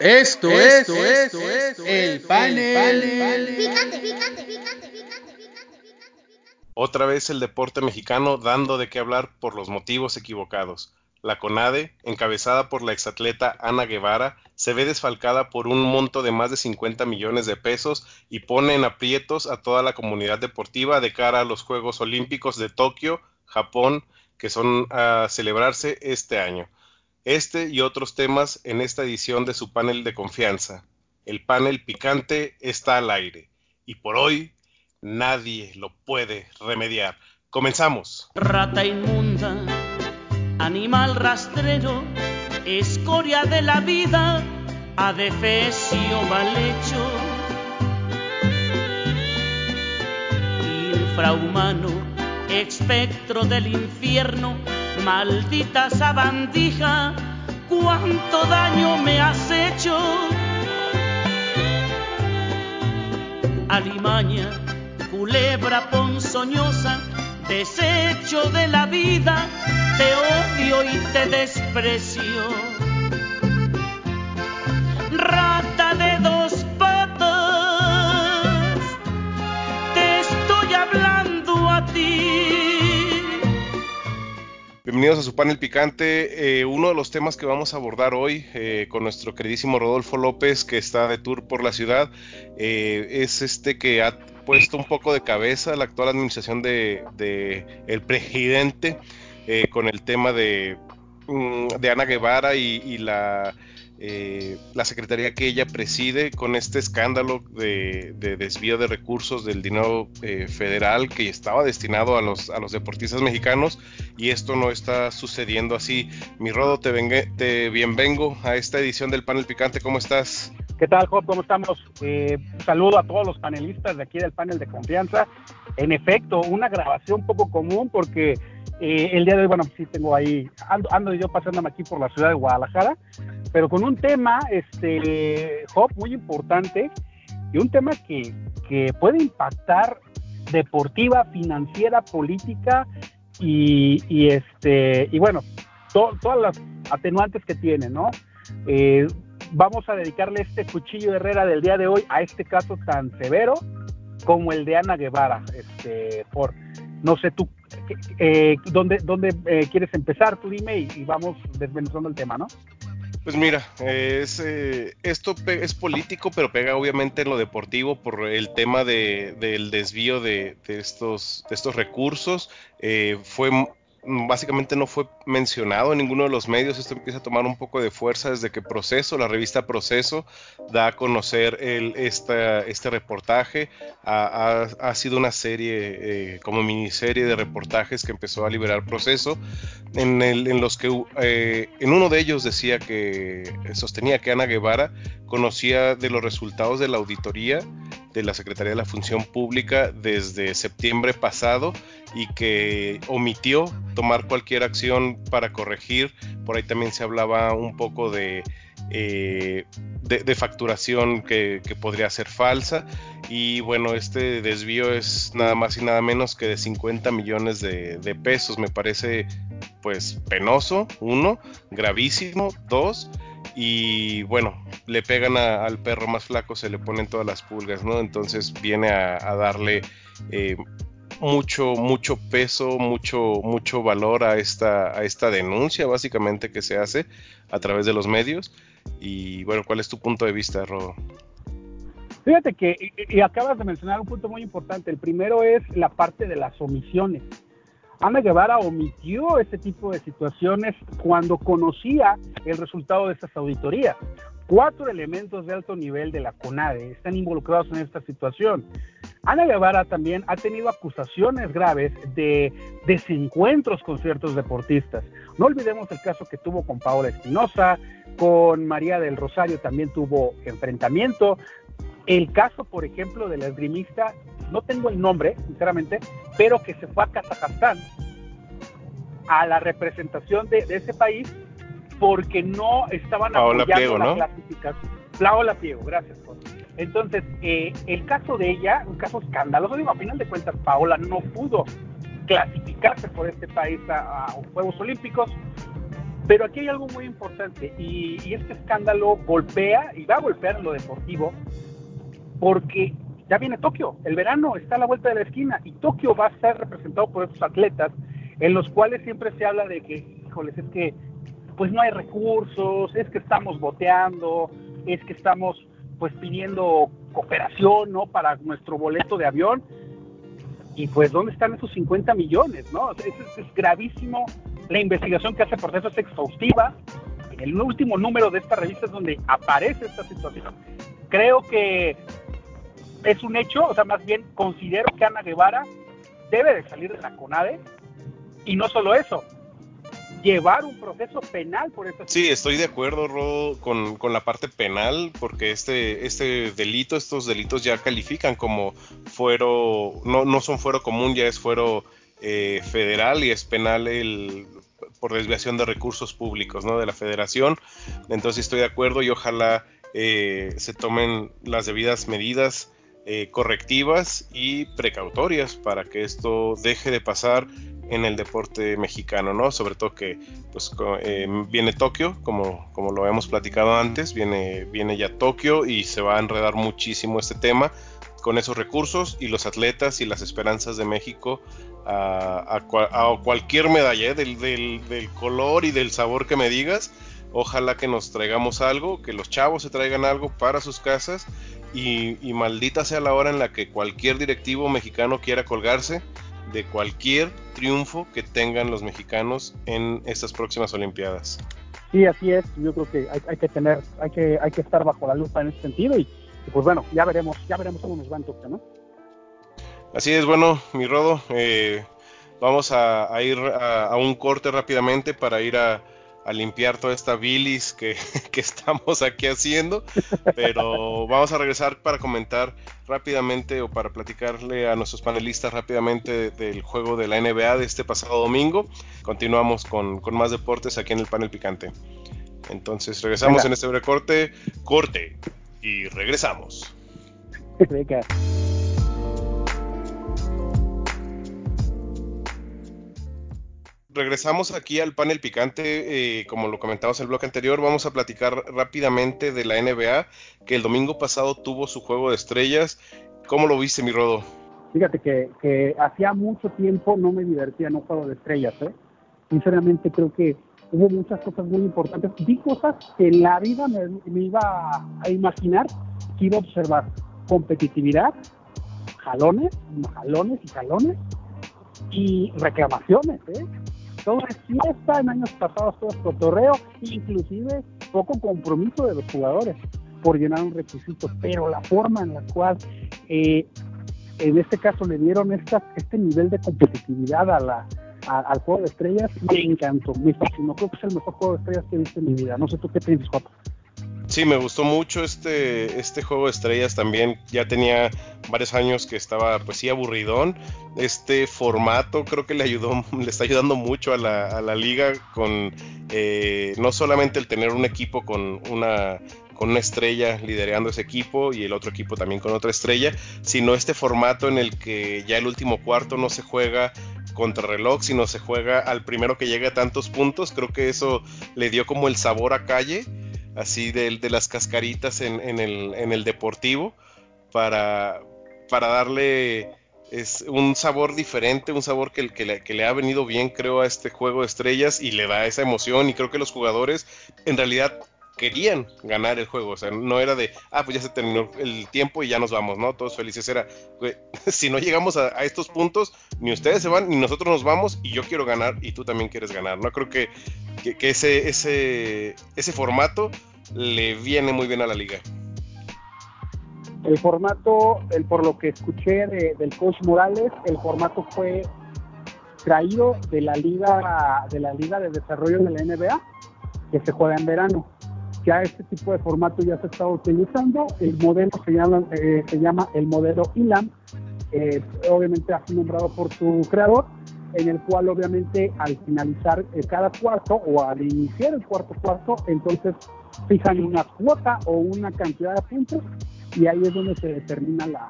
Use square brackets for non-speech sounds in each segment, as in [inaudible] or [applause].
Esto, esto, esto, esto, el panel. Picante, picante, picante, picante, Otra vez el deporte mexicano dando de qué hablar por los motivos equivocados. La CONADE, encabezada por la exatleta Ana Guevara, se ve desfalcada por un monto de más de 50 millones de pesos y pone en aprietos a toda la comunidad deportiva de cara a los Juegos Olímpicos de Tokio, Japón, que son a celebrarse este año. Este y otros temas en esta edición de su panel de confianza. El panel picante está al aire y por hoy nadie lo puede remediar. Comenzamos. Rata inmunda, animal rastrero, escoria de la vida, adefesio mal hecho. Infrahumano, espectro del infierno, Maldita sabandija, cuánto daño me has hecho. Alimaña, culebra ponzoñosa, desecho de la vida, te odio y te desprecio. Rata de dos Bienvenidos a su panel picante. Eh, uno de los temas que vamos a abordar hoy eh, con nuestro queridísimo Rodolfo López, que está de tour por la ciudad, eh, es este que ha puesto un poco de cabeza la actual administración de, el presidente con el tema de, mm, de Ana Guevara y la eh, la secretaría que ella preside con este escándalo de, desvío de recursos del dinero eh, federal que estaba destinado a los, a los deportistas mexicanos y esto no está sucediendo así. Mi Rodo, te, te bienvengo a esta edición del panel picante, ¿cómo estás? ¿Qué tal, Job? ¿Cómo estamos? Eh, saludo a todos los panelistas de aquí del panel de confianza. En efecto, una grabación poco común porque eh, el día de hoy, bueno, sí tengo ahí, ando, ando yo pasándome aquí por la ciudad de Guadalajara, pero con un tema, este, Hop, muy importante y un tema que, que puede impactar deportiva, financiera, política y, y este, y bueno, todas las atenuantes que tiene, ¿no? Eh, vamos a dedicarle este cuchillo de Herrera del día de hoy a este caso tan severo como el de Ana Guevara, este, por, no sé tú eh, ¿dónde, dónde eh, quieres empezar? Tú dime y, vamos desmenuzando el tema, ¿no? Pues mira, es, eh, esto es político, pero pega obviamente en lo deportivo por el tema de, del desvío de, estos, de estos recursos. Eh, fue básicamente no fue mencionado en ninguno de los medios. Esto empieza a tomar un poco de fuerza desde que Proceso, la revista Proceso, da a conocer el, este reportaje. Ha, sido una serie, eh, como miniserie de reportajes que empezó a liberar Proceso, en los que eh, en uno de ellos decía que sostenía que Ana Guevara conocía de los resultados de la auditoría de la Secretaría de la Función Pública desde septiembre pasado y que omitió tomar cualquier acción para corregir. Por ahí también se hablaba un poco de, eh, de, facturación que, podría ser falsa. Y bueno, este desvío es nada más y nada menos que de 50 millones de, de pesos. Me parece pues penoso, uno, gravísimo, dos y bueno, le pegan al perro más flaco, se le ponen todas las pulgas, ¿no? Entonces viene a, darle eh, mucho, mucho peso, mucho, mucho valor a esta, a esta denuncia básicamente que se hace a través de los medios. Y bueno, ¿cuál es tu punto de vista, Rodo? Fíjate que y acabas de mencionar un punto muy importante. El primero es la parte de las omisiones. Ana Guevara omitió este tipo de situaciones cuando conocía el resultado de estas auditorías. Cuatro elementos de alto nivel de la CONADE están involucrados en esta situación. Ana Guevara también ha tenido acusaciones graves de desencuentros con ciertos deportistas. No olvidemos el caso que tuvo con Paola Espinosa, con María del Rosario también tuvo enfrentamiento. El caso, por ejemplo, del esgrimista no tengo el nombre, sinceramente, pero que se fue a Kazajstán a la representación de, ese país porque no estaban apoyando la clasificación. Paola Piego, gracias. Entonces, eh, el caso de ella, un caso escandaloso, digo, a final de cuentas, Paola no pudo clasificarse por este país a, a Juegos Olímpicos, Pero aquí hay algo muy importante y, y este escándalo golpea y va a golpear lo deportivo porque ya viene Tokio, el verano está a la vuelta de la esquina y Tokio va a ser representado por estos atletas en los cuales siempre se habla de que, híjoles, es que pues no hay recursos, es que estamos boteando, es que estamos pues pidiendo cooperación, ¿no? Para nuestro boleto de avión. Y pues, ¿dónde están esos 50 millones, no? Es, gravísimo. La investigación que hace Proceso es exhaustiva. En el último número de esta revista es donde aparece esta situación. Creo que es un hecho, o sea, más bien considero que Ana Guevara debe de salir de la CONADE y no solo eso, llevar un proceso penal por eso. Sí, estoy de acuerdo, Rodo, con, con, la parte penal, porque este, este delito, estos delitos ya califican como fuero, no, no son fuero común, ya es fuero eh, federal y es penal el por desviación de recursos públicos, ¿no? De la federación. Entonces estoy de acuerdo y ojalá eh, se tomen las debidas medidas eh, correctivas y precautorias para que esto deje de pasar en el deporte mexicano, ¿no? Sobre todo que pues eh, viene Tokio, como, como lo hemos platicado antes, viene, viene ya Tokio y se va a enredar muchísimo este tema con esos recursos y los atletas y las esperanzas de México a, cualquier medalla, ¿eh? del, del, color y del sabor que me digas. Ojalá que nos traigamos algo, que los chavos se traigan algo para sus casas y, maldita sea la hora en la que cualquier directivo mexicano quiera colgarse de cualquier triunfo que tengan los mexicanos en estas próximas Olimpiadas. Sí, así es. Yo creo que hay, que tener, hay que, hay que estar bajo la lupa en ese sentido y, pues bueno, ya veremos, ya veremos cómo nos va en Tokio, ¿no? Así es, bueno, mi Rodo, eh, vamos a, ir a, un corte rápidamente para ir a, a limpiar toda esta bilis [laughs] que, estamos aquí haciendo, pero vamos a regresar para comentar rápidamente o para platicarle a nuestros panelistas rápidamente del juego de la NBA de este pasado domingo. Continuamos con, más deportes aquí en el panel picante. Entonces regresamos en este breve corte, corte y regresamos. Regresamos aquí al panel picante, eh, como lo comentamos en el bloque anterior, vamos a platicar rápidamente de la NBA, que el domingo pasado tuvo su juego de estrellas. ¿Cómo lo viste, mi Rodo? Fíjate que, hacía mucho tiempo no me divertía en un juego de estrellas. ¿eh? Sinceramente creo que hubo muchas cosas muy importantes. Vi cosas que en la vida me iba a imaginar que iba a observar. Competitividad, jalones, jalones y jalones y reclamaciones, ¿eh? Todo es fiesta, en años pasados todo es cotorreo, inclusive poco compromiso de los jugadores por llenar un requisito, pero la forma en la cual eh, en este caso le dieron esta, este nivel de competitividad a la, al juego de estrellas, me encantó, me fascinó, creo que es el mejor juego de estrellas que he visto en mi vida, no sé tú qué piensas, Jota. Sí, me gustó mucho este, este juego de estrellas también. Ya tenía varios años que estaba, pues sí, aburridón. Este formato creo que le ayudó, [laughs] le está ayudando mucho a la, a la liga con eh, no solamente el tener un equipo con una con una estrella liderando ese equipo y el otro equipo también con otra estrella, sino este formato en el que ya el último cuarto no se juega contra reloj, sino se juega al primero que llegue a tantos puntos. Creo que eso le dio como el sabor a calle así de, de las cascaritas en, el, deportivo para, darle un sabor diferente, un sabor que, le, ha venido bien, creo, a este juego de estrellas y le da esa emoción. Y creo que los jugadores en realidad querían ganar el juego. O sea, no era de, ah, pues ya se terminó el tiempo y ya nos vamos, ¿no? Todos felices. Era, [laughs] si no llegamos a, estos puntos, ni ustedes se van, ni nosotros nos vamos y yo quiero ganar y tú también quieres ganar, ¿no? Creo que, ese, ese formato le viene muy bien a la liga. El formato, el, por lo que escuché de, del coach Morales, el formato fue traído de la liga de la liga de desarrollo de la NBA que se juega en verano. Ya este tipo de formato ya se está utilizando. El modelo se llama, eh, se llama el modelo ILAM, eh, obviamente así nombrado por su creador, en el cual obviamente al finalizar eh, cada cuarto o al iniciar el cuarto cuarto, entonces fijan una cuota o una cantidad de puntos y ahí es donde se determina la,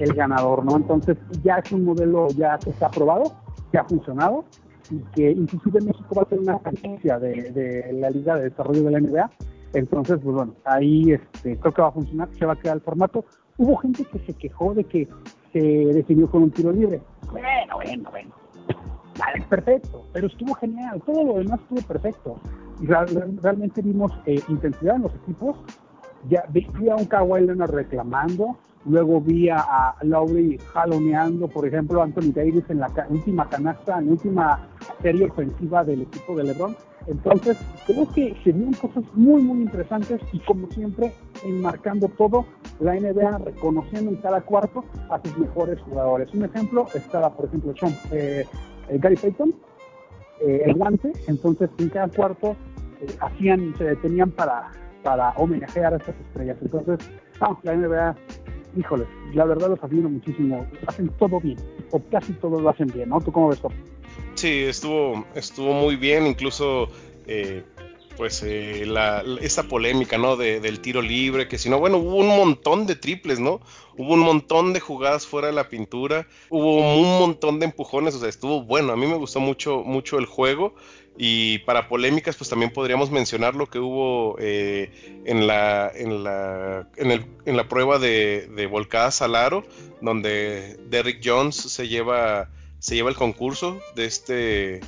el ganador, ¿no? Entonces ya es un modelo ya que está aprobado, que ha funcionado y que inclusive México va a tener una franquicia de, la Liga de Desarrollo de la NBA. Entonces, pues bueno, ahí este, creo que va a funcionar, se va a quedar el formato. Hubo gente que se quejó de que se definió con un tiro libre. Bueno, bueno, bueno. Vale, perfecto, pero estuvo genial, todo lo demás estuvo perfecto. Realmente vimos eh, intensidad en los equipos. Ya vi, a un Kawhi Leonard reclamando, luego vi a, Lowry jaloneando, por ejemplo, Anthony Davis en la última canasta, en la última serie ofensiva del equipo de LeBron. Entonces, creo que se vieron cosas muy, muy interesantes y como siempre, enmarcando todo, la NBA reconociendo en cada cuarto a sus mejores jugadores. Un ejemplo estaba, por ejemplo, Sean, eh, eh, Gary Payton, eh, el guante, entonces en cada cuarto hacían, se detenían para, para homenajear a estas estrellas. Entonces, la NBA, híjole, la verdad los admiro muchísimo, hacen todo bien, o casi todo lo hacen bien, ¿no? ¿Tú cómo ves, Top? Sí, estuvo, estuvo muy bien, incluso eh, pues eh, la, esta polémica, ¿no? del tiro libre, que si no, bueno, hubo un montón de triples, ¿no? Hubo un montón de jugadas fuera de la pintura, hubo un montón de empujones, o sea, estuvo bueno, a mí me gustó mucho, mucho el juego. Y para polémicas, pues también podríamos mencionar lo que hubo eh, en, la, en, la, en, el, en, la prueba de, de volcadas al aro, donde Derrick Jones se lleva se lleva el concurso de este,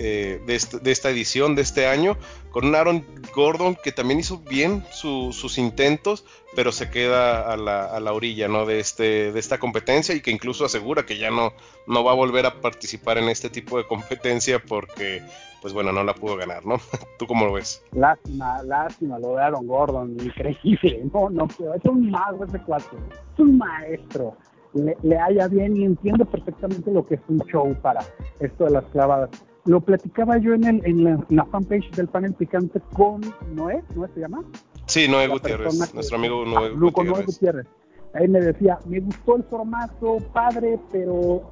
eh, este, de, esta edición de este año con un Aaron Gordon que también hizo bien sus intentos pero se queda a la, a la, orilla ¿no? de, este, de esta competencia y que incluso asegura que ya no, no va a volver a participar en este tipo de competencia porque pues bueno no la pudo ganar ¿no? [laughs] ¿tú cómo lo ves? lástima lástima lo de Aaron Gordon increíble [laughs] no no es un mago ese cuatro es un maestro le, haya bien y entiendo perfectamente lo que es un show para esto de las clavadas. Lo platicaba yo en, el, en, la, fanpage del panel picante con Noé, ¿Noé se llama? Sí, Noé Gutiérrez, nuestro amigo Noé Gutiérrez. Noé Gutiérrez. Ahí me decía, me gustó el formato, padre, pero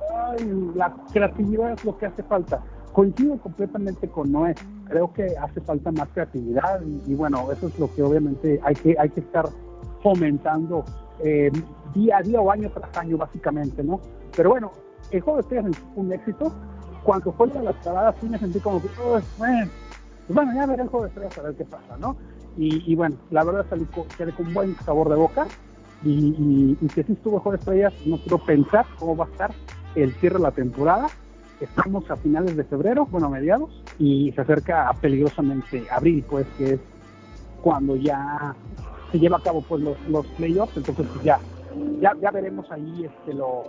la creatividad es lo que hace falta. Coincido completamente con Noé. Creo que hace falta más creatividad y, y bueno, eso es lo que obviamente hay que, hay que estar fomentando eh, día a día o año tras año, básicamente, ¿no? Pero bueno, el juego de estrellas fue un éxito. Cuando fue de las paradas, sí me sentí como que, oh, bueno, pues bueno, ya veré el juego de estrellas a ver qué pasa, ¿no? Y, bueno, la verdad salí con, con buen sabor de boca. Y, que sí estuvo juego de estrellas, no quiero pensar cómo va a estar el cierre de la temporada. Estamos a finales de febrero, bueno, a mediados, y se acerca peligrosamente abril, pues, que es cuando ya se lleva a cabo pues los, playoffs, entonces pues ya, ya, ya veremos ahí este lo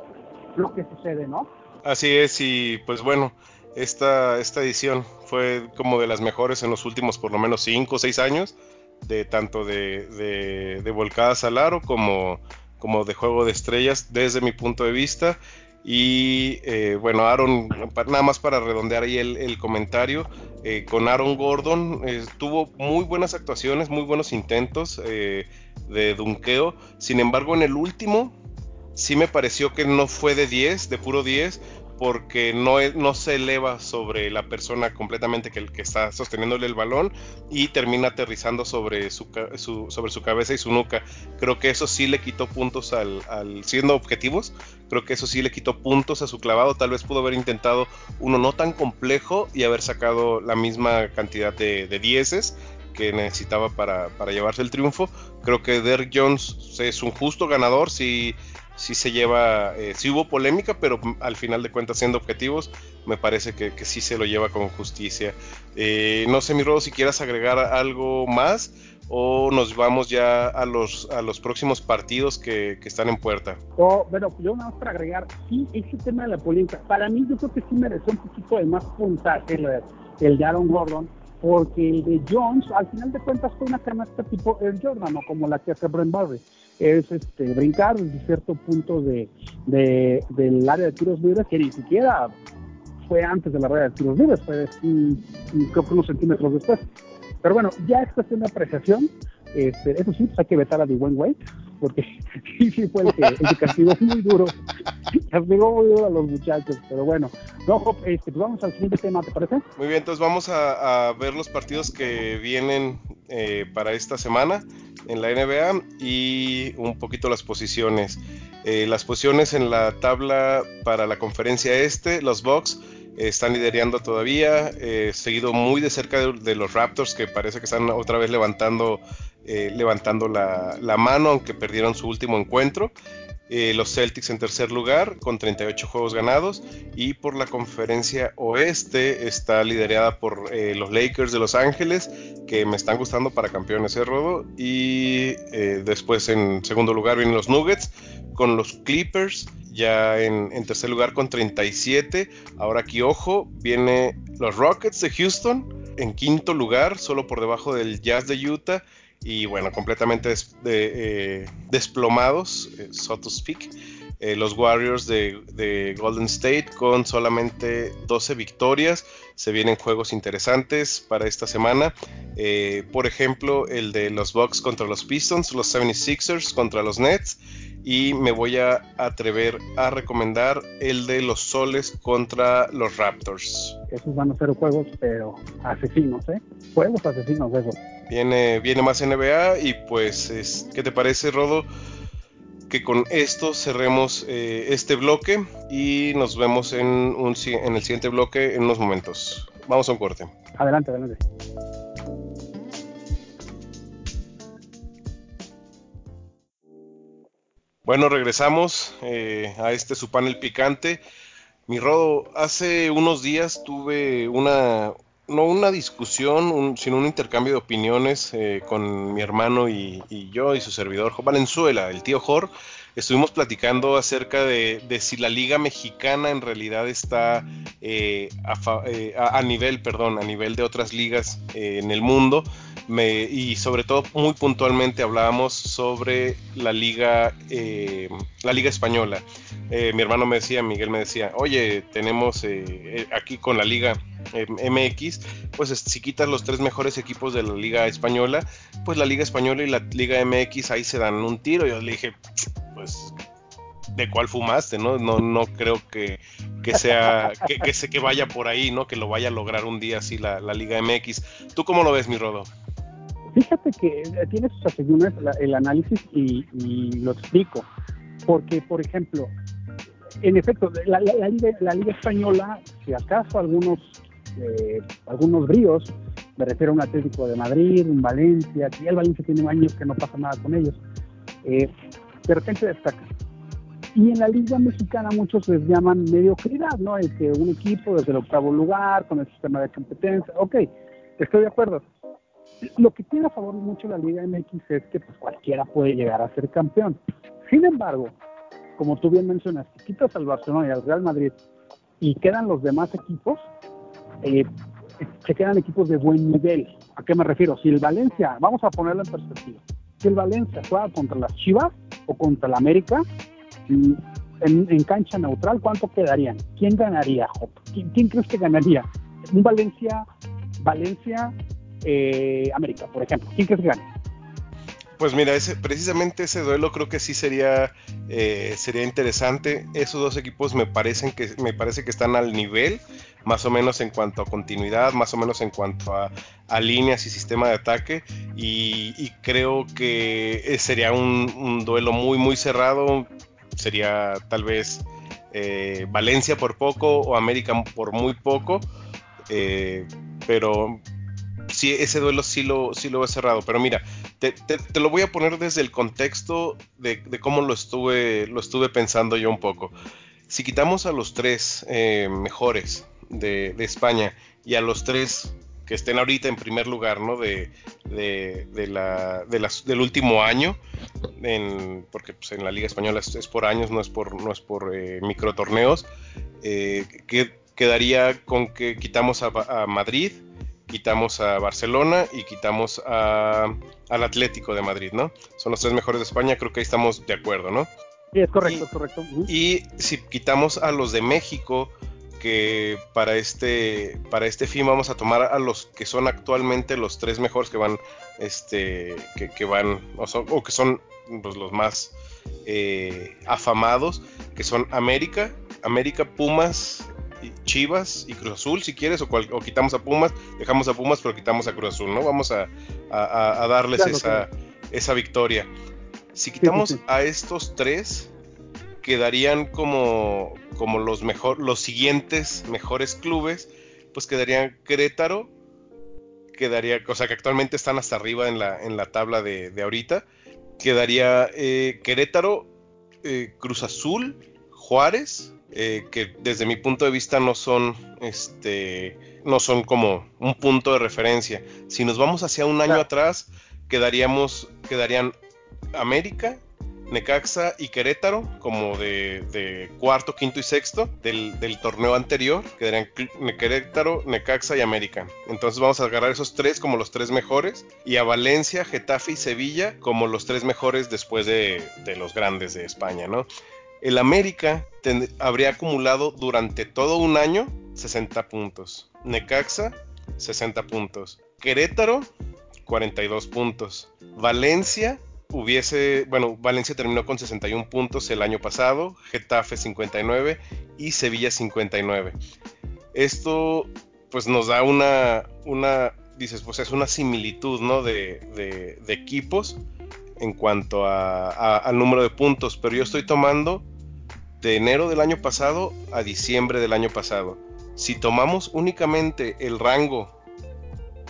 que sucede, ¿no? Así es, y pues bueno, esta, esta edición fue como de las mejores en los últimos por lo menos 5 o 6 años, de tanto de, de, Volcadas al Aro como, como de Juego de Estrellas desde mi punto de vista. Y eh, bueno, Aaron, nada más para redondear ahí el, comentario, eh, con Aaron Gordon eh, tuvo muy buenas actuaciones, muy buenos intentos de dunqueo. Sin embargo, en el último sí me pareció que no fue de 10, de puro 10, porque no, no se eleva sobre la persona completamente que, que está sosteniéndole el balón y termina aterrizando sobre su, sobre su cabeza y su nuca. Creo que eso sí le quitó puntos al, siendo objetivos, creo que eso sí le quitó puntos a su clavado. Tal vez pudo haber intentado uno no tan complejo y haber sacado la misma cantidad de, de dieces que necesitaba para, para, llevarse el triunfo. Creo que Derrick Jones es un justo ganador. Si sí se lleva, eh, sí hubo polémica, pero al final de cuentas, siendo objetivos, me parece que, que sí se lo lleva con justicia. Eh, no sé, mi Rodo, si quieras agregar algo más o nos vamos ya a los, a los próximos partidos que, que están en puerta. Bueno, yo nada más para agregar, sí, ese tema de la polémica, para mí yo creo que sí mereció un poquito de más puntaje el, el de Aaron Gordon, porque el de Jones, al final de cuentas, fue una canasta tipo el Jordan, ¿no? como la que hace Brent Barry es este, brincar desde cierto punto de, del área de tiros libres que ni siquiera fue antes de la área de tiros libres, fue creo que unos centímetros después. Pero bueno, ya es cuestión de apreciación. Este, eso sí, pues hay que vetar a Dwayne Wade, porque [laughs] sí, sí fue el que, el castigó muy duro, [laughs] castigó muy duro a los muchachos. Pero bueno, no, este, pues vamos al siguiente tema, ¿te parece? Muy bien, entonces vamos a, ver los partidos que vienen eh, para esta semana en la NBA y un poquito las posiciones. Eh, las posiciones en la tabla para la conferencia este, los Bucks están liderando todavía, eh, seguido muy de cerca de, los Raptors que parece que están otra vez levantando, eh, levantando la, la, mano aunque perdieron su último encuentro. Eh, los Celtics en tercer lugar con 38 juegos ganados. Y por la conferencia oeste está liderada por eh, los Lakers de Los Ángeles que me están gustando para campeones de rodo y eh, después en segundo lugar vienen los Nuggets con los Clippers ya en, en, tercer lugar con 37 ahora aquí ojo viene los Rockets de Houston en quinto lugar solo por debajo del Jazz de Utah y bueno, completamente eh, desplomados, eh, so to speak. Eh, los Warriors de, Golden State con solamente 12 victorias. Se vienen juegos interesantes para esta semana. por ejemplo, el de los Bucks contra los Pistons, los 76ers contra los Nets. Y me voy a atrever a recomendar el de los Soles contra los Raptors. Esos van a ser juegos, pero asesinos, ¿eh? Juegos asesinos, eso. Viene, viene más NBA y pues, es, ¿qué te parece, Rodo? Que con esto cerremos eh, este bloque y nos vemos en, un, en el siguiente bloque en unos momentos. Vamos a un corte. Adelante, adelante. Bueno, regresamos eh, a este su panel picante. Mi Rodo, hace unos días tuve una, no una discusión, sino un intercambio de opiniones eh, con mi hermano y, yo y su servidor Valenzuela, el tío Jor. Estuvimos platicando acerca de, si la liga mexicana en realidad está eh, eh, a, nivel, perdón, a nivel de otras ligas en el mundo. y sobre todo muy puntualmente hablábamos sobre la liga, la liga española. mi hermano me decía, Miguel me decía, oye, tenemos aquí con la liga MX, pues si quitas los tres mejores equipos de la Liga Española, pues la Liga Española y la Liga MX ahí se dan un tiro. Yo le dije, pues, ¿de cuál fumaste? No, no, no creo que, sea, que, que, que vaya por ahí, ¿no? Que lo vaya a lograr un día así la, Liga MX. ¿Tú cómo lo ves, mi Rodo? Fíjate que tiene sus asegúnes el análisis y, lo explico. Porque, por ejemplo, en efecto, la, liga, la, Liga, Española, si acaso algunos eh, algunos bríos, me refiero a un Atlético de Madrid, un Valencia, que el Valencia tiene años que no pasa nada con ellos, eh, de repente destaca. Y en la Liga Mexicana muchos les llaman mediocridad, ¿no? El que un equipo desde el octavo lugar, con el sistema de competencia, ok, estoy de acuerdo. Lo que tiene a favor mucho la Liga MX es que pues, cualquiera puede llegar a ser campeón. Sin embargo, como tú bien mencionas, si quitas al Barcelona y al Real Madrid y quedan los demás equipos, eh, se quedan equipos de buen nivel. ¿A qué me refiero? Si el Valencia, vamos a ponerlo en perspectiva, si el Valencia juega contra las Chivas o contra el América, mm, en, cancha neutral, ¿cuánto quedarían? ¿Quién ganaría, ¿Quién, crees que ganaría? Un Valencia, Valencia, eh, América, por ejemplo. ¿Quién crees que gane? Pues mira, ese, precisamente ese duelo creo que sí sería, eh, sería interesante. Esos dos equipos me parecen que me parece que están al nivel, más o menos en cuanto a continuidad, más o menos en cuanto a, líneas y sistema de ataque. Y, creo que eh, sería un, duelo muy muy cerrado. Sería tal vez eh, Valencia por poco o América por muy poco. pero sí, ese duelo sí lo, sí lo he cerrado. Pero mira, te, lo voy a poner desde el contexto de, cómo lo estuve, lo estuve pensando yo un poco. Si quitamos a los tres eh, mejores de, España y a los tres que estén ahorita en primer lugar, ¿no? De, de, la, del último año, porque pues, en la Liga Española es, por años, no es por, no es por eh, micro torneos, eh, que quedaría con que quitamos a Madrid, quitamos a Barcelona y quitamos a, al Atlético de Madrid, ¿no? Son los tres mejores de España, creo que ahí estamos de acuerdo, ¿no? Sí, es correcto, es correcto. Y si quitamos a los de México, que para este, para este fin vamos a tomar a los que son actualmente los tres mejores que van, este, que, van, o, que son pues, los más eh, afamados, que son América, América, Pumas, Chivas y Cruz Azul, si quieres, o, quitamos a Pumas, dejamos a Pumas, pero quitamos a Cruz Azul, ¿no? Vamos a, darles esa, esa victoria. Si quitamos a estos tres, quedarían como, como los, mejor, los siguientes mejores clubes, pues quedarían Querétaro, quedaría, o sea que actualmente están hasta arriba en la, en la tabla de, ahorita, quedaría eh, Querétaro, eh, Cruz Azul, Juárez, eh, que desde mi punto de vista no son, este, no son como un punto de referencia. Si nos vamos hacia un año atrás, quedaríamos, quedarían América, Necaxa y Querétaro como de, cuarto, quinto y sexto del, torneo anterior. Quedarían Querétaro, Necaxa y América. Entonces vamos a agarrar esos tres como los tres mejores y a Valencia, Getafe y Sevilla como los tres mejores después de, los grandes de España, ¿no? El América habría acumulado durante todo un año 60 puntos. Necaxa, 60 puntos. Querétaro, 42 puntos. Valencia, hubiese, bueno, Valencia terminó con 61 puntos el año pasado, Getafe 59 y Sevilla 59. Esto pues nos da una, una dices, pues es una similitud, ¿no? De, de, equipos en cuanto a, al número de puntos, pero yo estoy tomando de enero del año pasado a diciembre del año pasado. Si tomamos únicamente el rango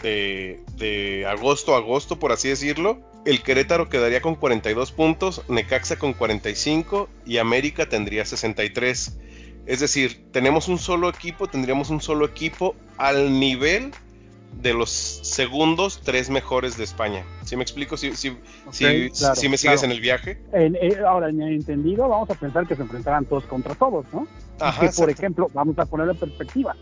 de, de agosto a agosto, por así decirlo, el Querétaro quedaría con 42 puntos, Necaxa con 45 y América tendría 63. Es decir, tenemos un solo equipo, tendríamos un solo equipo al nivel de los segundos tres mejores de España. ¿Sí me explico? ¿Sí, sí, me sigues en el viaje? Eh, ahora, en entendido, vamos a pensar que se enfrentarán todos contra todos, ¿no? que, por ejemplo, vamos a ponerlo en perspectiva.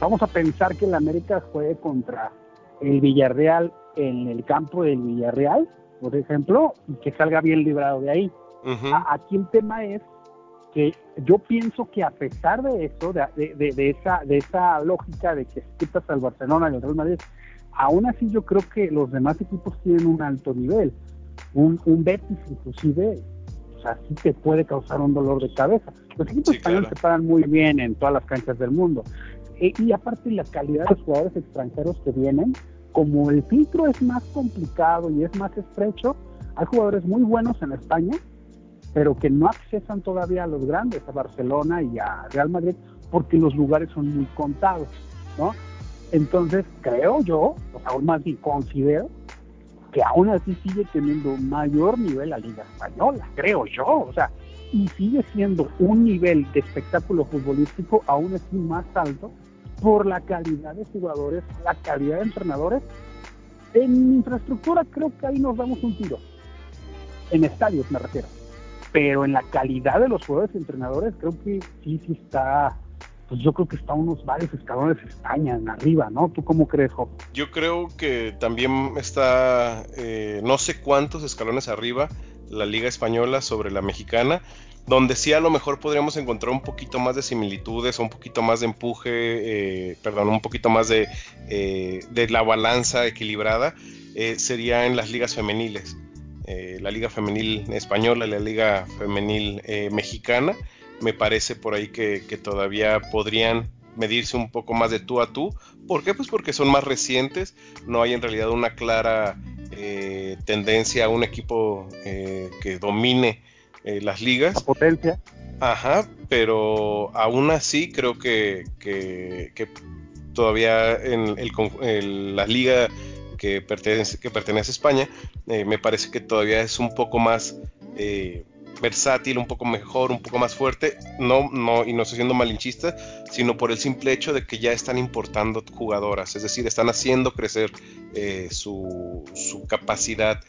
Vamos a pensar que el América juegue contra el Villarreal en el campo del Villarreal, por ejemplo, y que salga bien librado de ahí. aquí el tema es que yo pienso que a pesar de eso, de, de, esa, de esa lógica de que quitas al Barcelona y al Real Madrid, aún así yo creo que los demás equipos tienen un alto nivel. Un, un Betis inclusive, o sea, sí te puede causar un dolor de cabeza. Los equipos españoles se paran muy bien en todas las canchas del mundo. E, y aparte la calidad de los jugadores extranjeros que vienen, como el filtro es más complicado y es más estrecho, hay jugadores muy buenos en España, pero que no accesan todavía a los grandes, a Barcelona y a Real Madrid, porque los lugares son muy contados, ¿no? Entonces, creo yo, o sea, aún más bien considero, que aún así sigue teniendo mayor nivel la Liga Española, creo yo, o sea, y sigue siendo un nivel de espectáculo futbolístico aún así más alto por la calidad de jugadores, la calidad de entrenadores. En infraestructura creo que ahí nos damos un tiro. En estadios me refiero. Pero en la calidad de los jugadores y entrenadores creo que sí, sí está, pues yo creo que está unos varios escalones España arriba, ¿no? ¿Tú cómo crees, Job? Yo creo que también está, eh, no sé cuántos escalones arriba la Liga Española sobre la mexicana, donde sí a lo mejor podríamos encontrar un poquito más de similitudes, un poquito más de empuje, eh, perdón, un poquito más de, eh, la balanza equilibrada, eh, sería en las ligas femeniles. la liga femenil española y la liga femenil mexicana, me parece por ahí que, que, todavía podrían medirse un poco más de tú a tú. ¿Por qué? Pues porque son más recientes, no hay en realidad una clara tendencia a un equipo que domine eh, las ligas. potencia. Ajá, pero aún así creo que, que, todavía en el, la liga que pertenece, que pertenece a España, eh, me parece que todavía es un poco más eh, versátil, un poco mejor, un poco más fuerte, no, no, y no estoy siendo malinchista, sino por el simple hecho de que ya están importando jugadoras, es decir, están haciendo crecer su, su, capacidad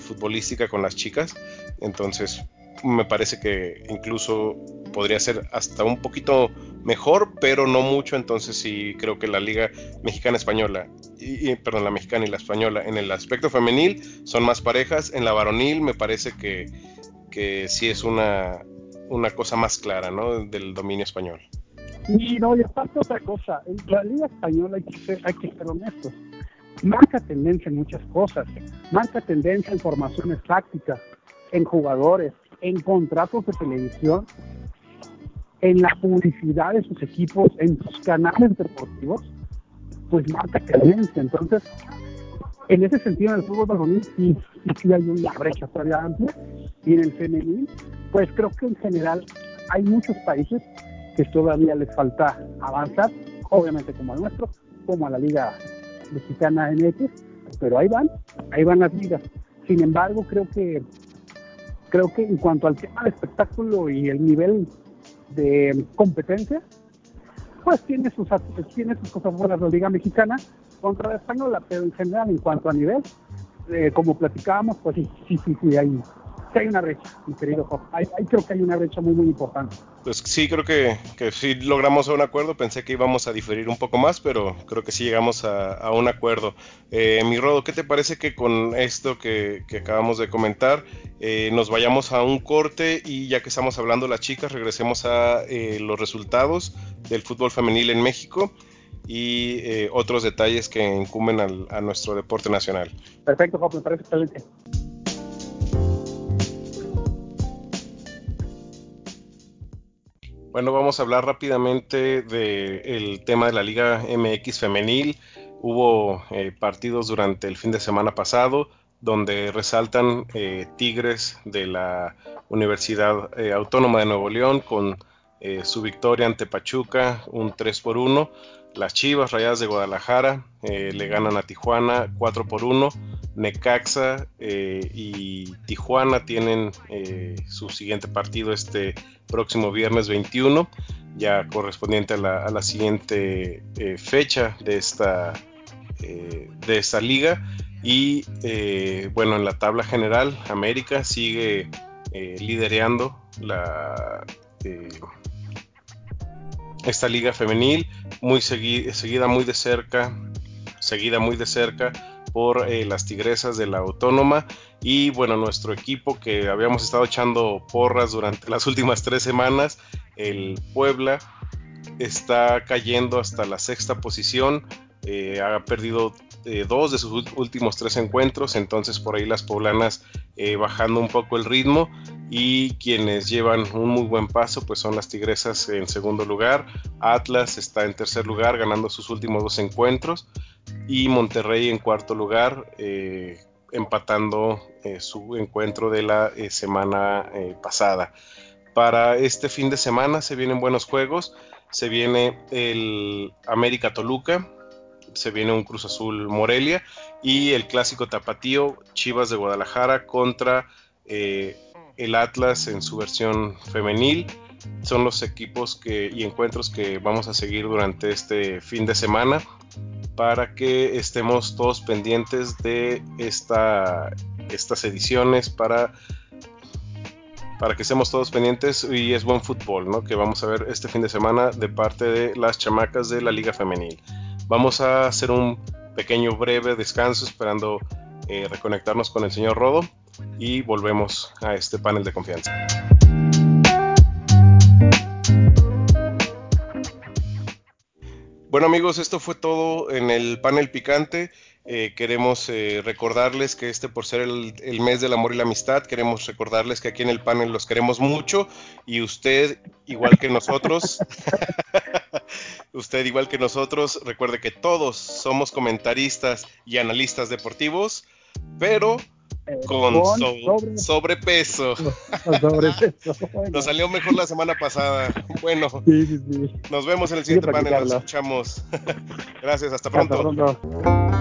futbolística con las chicas, entonces me parece que incluso podría ser hasta un poquito mejor, pero no mucho. Entonces sí creo que la Liga Mexicana Española, y, perdón, la mexicana y la española en el aspecto femenil son más parejas. En la varonil me parece que, que sí es una, una cosa más clara, ¿no? Del dominio español. Y no, y aparte otra cosa, en la Liga Española hay que ser, hay que ser honestos. Marca tendencia en muchas cosas, marca tendencia en formaciones tácticas, en jugadores, en contratos de televisión, en la publicidad de sus equipos, en sus canales deportivos, pues marca tendencia. Entonces, en ese sentido, en el fútbol varonil sí, sí, hay una brecha todavía amplia, y en el femenil, pues creo que en general hay muchos países que todavía les falta avanzar, obviamente como al nuestro, como a la Liga Mexicana MX, pero ahí van, ahí van las ligas. Sin embargo, creo que creo que en cuanto al tema de espectáculo y el nivel de competencia, pues tiene sus tiene sus cosas buenas la Liga Mexicana contra la española, pero en general en cuanto a nivel, eh, como platicábamos, pues sí, sí, sí, sí, hay, hay una brecha, mi querido Ahí, creo que hay una brecha muy, muy importante. Pues sí, creo que, que sí logramos un acuerdo. Pensé que íbamos a diferir un poco más, pero creo que sí llegamos a, un acuerdo. Eh, mi Rodo, ¿qué te parece que con esto que, acabamos de comentar eh, nos vayamos a un corte y ya que estamos hablando las chicas, regresemos a eh, los resultados del fútbol femenil en México? y otros detalles que incumben a nuestro deporte nacional. Perfecto, Job, me parece excelente. Bueno, vamos a hablar rápidamente del tema de la Liga MX femenil. Hubo eh, partidos durante el fin de semana pasado donde resaltan eh, Tigres de la Universidad eh, Autónoma de Nuevo León con su victoria ante Pachuca, un 3 por 1. Las Chivas Rayadas de Guadalajara eh, le ganan a Tijuana 4 por 1. Necaxa eh, y Tijuana tienen eh, su siguiente partido este próximo viernes 21, ya correspondiente a la, siguiente fecha de esta, de esta liga. Y bueno, en la tabla general, América sigue liderando la esta liga femenil, muy seguida muy de cerca, seguida muy de cerca por eh, las Tigresas de la Autónoma. Y bueno, nuestro equipo que habíamos estado echando porras durante las últimas tres semanas, el Puebla, está cayendo hasta la sexta posición, eh, ha perdido eh, dos de sus últimos tres encuentros, entonces por ahí las poblanas bajando un poco el ritmo. Y quienes llevan un muy buen paso pues son las Tigresas en segundo lugar, Atlas está en tercer lugar ganando sus últimos dos encuentros y Monterrey en cuarto lugar eh, empatando eh, su encuentro de la eh, semana pasada. Para este fin de semana se vienen buenos juegos, se viene el América Toluca, se viene un Cruz Azul Morelia y el clásico tapatío Chivas de Guadalajara contra el Atlas en su versión femenil. Son los equipos que, y encuentros que vamos a seguir durante este fin de semana para que estemos todos pendientes de esta, estas ediciones para, para que estemos todos pendientes y es buen fútbol ¿no? que vamos a ver este fin de semana de parte de las chamacas de la liga femenil. Vamos a hacer un pequeño breve descanso esperando eh, reconectarnos con el señor Rodo y volvemos a este panel de confianza. Bueno amigos, esto fue todo en el panel picante. Eh, queremos eh, recordarles que este por ser el, el, mes del amor y la amistad, queremos recordarles que aquí en el panel los queremos mucho y usted, igual que nosotros, [laughs] usted igual que nosotros, recuerde que todos somos comentaristas y analistas deportivos, pero [laughs] con, sobrepeso. [laughs] Nos salió mejor la semana pasada. [laughs] Bueno, nos vemos en el siguiente panel. Nos escuchamos. Gracias, hasta pronto.